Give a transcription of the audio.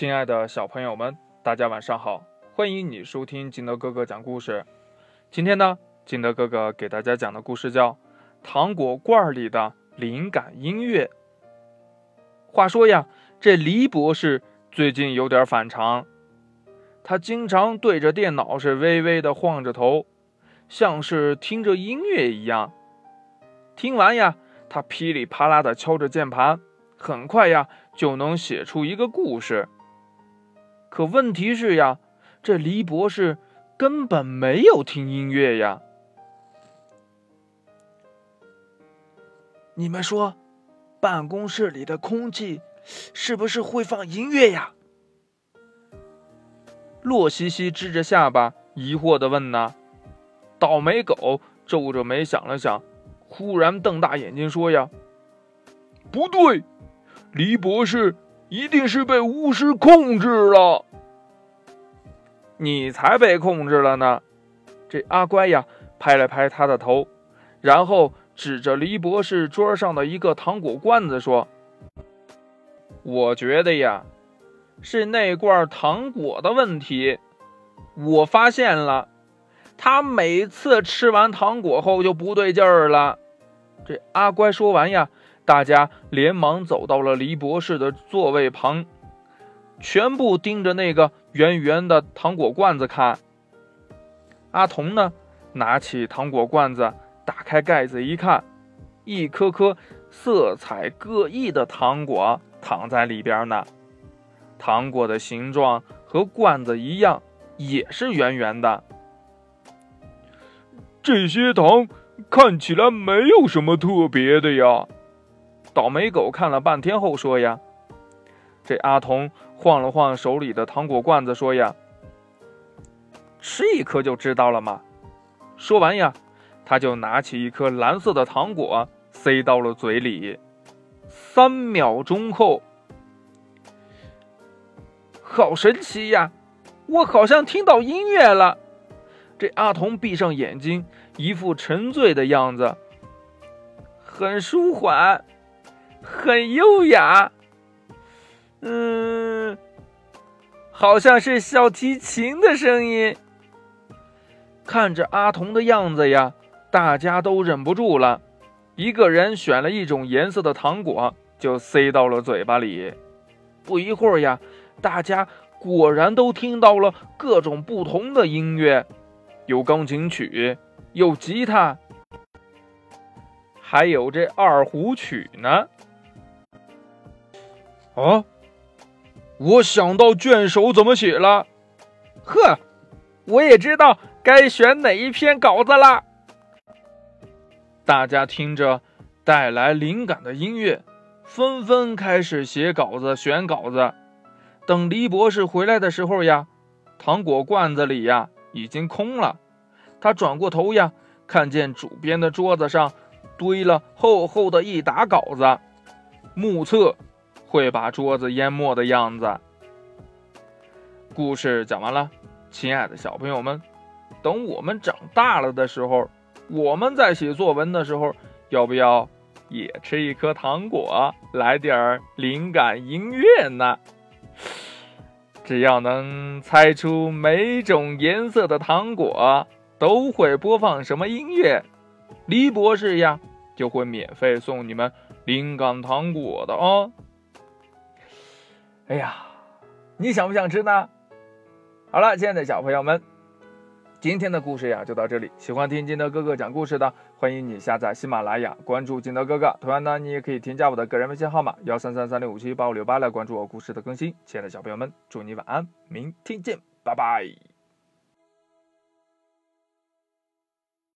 亲爱的小朋友们，大家晚上好！欢迎你收听金德哥哥讲故事。今天呢，金德哥哥给大家讲的故事叫《糖果罐里的灵感音乐》。话说呀，这黎博士最近有点反常，他经常对着电脑是微微的晃着头，像是听着音乐一样。听完呀，他噼里啪啦的敲着键盘，很快呀就能写出一个故事。可问题是呀，这黎博士根本没有听音乐呀。你们说，办公室里的空气是不是会放音乐呀？洛西西支着下巴，疑惑的问呢。倒霉狗皱着眉想了想，忽然瞪大眼睛说：“呀，不对，黎博士。”一定是被巫师控制了，你才被控制了呢！这阿乖呀，拍了拍他的头，然后指着黎博士桌上的一个糖果罐子说：“我觉得呀，是那罐糖果的问题。我发现了，他每次吃完糖果后就不对劲儿了。”这阿乖说完呀。大家连忙走到了黎博士的座位旁，全部盯着那个圆圆的糖果罐子看。阿童呢，拿起糖果罐子，打开盖子一看，一颗颗色彩各异的糖果躺在里边呢。糖果的形状和罐子一样，也是圆圆的。这些糖看起来没有什么特别的呀。倒霉狗看了半天后说：“呀，这阿童晃了晃手里的糖果罐子，说：‘呀，吃一颗就知道了嘛。’说完呀，他就拿起一颗蓝色的糖果塞到了嘴里。三秒钟后，好神奇呀！我好像听到音乐了。这阿童闭上眼睛，一副沉醉的样子，很舒缓。”很优雅，嗯，好像是小提琴的声音。看着阿童的样子呀，大家都忍不住了。一个人选了一种颜色的糖果，就塞到了嘴巴里。不一会儿呀，大家果然都听到了各种不同的音乐，有钢琴曲，有吉他，还有这二胡曲呢。啊！我想到卷首怎么写了。呵，我也知道该选哪一篇稿子了。大家听着带来灵感的音乐，纷纷开始写稿子、选稿子。等黎博士回来的时候呀，糖果罐子里呀已经空了。他转过头呀，看见主编的桌子上堆了厚厚的一沓稿子，目测。会把桌子淹没的样子。故事讲完了，亲爱的小朋友们，等我们长大了的时候，我们在写作文的时候，要不要也吃一颗糖果，来点儿灵感音乐呢？只要能猜出每种颜色的糖果都会播放什么音乐，李博士呀就会免费送你们灵感糖果的哦。哎呀，你想不想吃呢？好了，亲爱的小朋友们，今天的故事呀就到这里。喜欢听金德哥哥讲故事的，欢迎你下载喜马拉雅，关注金德哥哥。同样呢，你也可以添加我的个人微信号码幺三三三六五七八五六八来关注我故事的更新。亲爱的小朋友们，祝你晚安，明天见，拜拜。